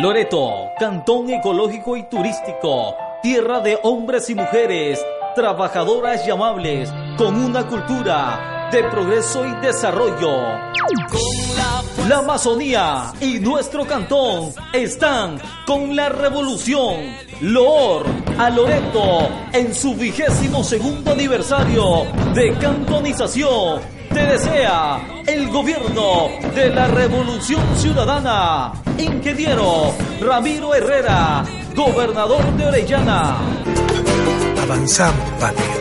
Loreto, cantón ecológico y turístico, tierra de hombres y mujeres, trabajadoras y amables, con una cultura de progreso y desarrollo. La Amazonía y nuestro cantón están con la revolución. Loor a Loreto en su vigésimo segundo aniversario de cantonización. Te desea el gobierno de la Revolución Ciudadana. Ingeniero Ramiro Herrera, gobernador de Orellana. Avanzamos, patria.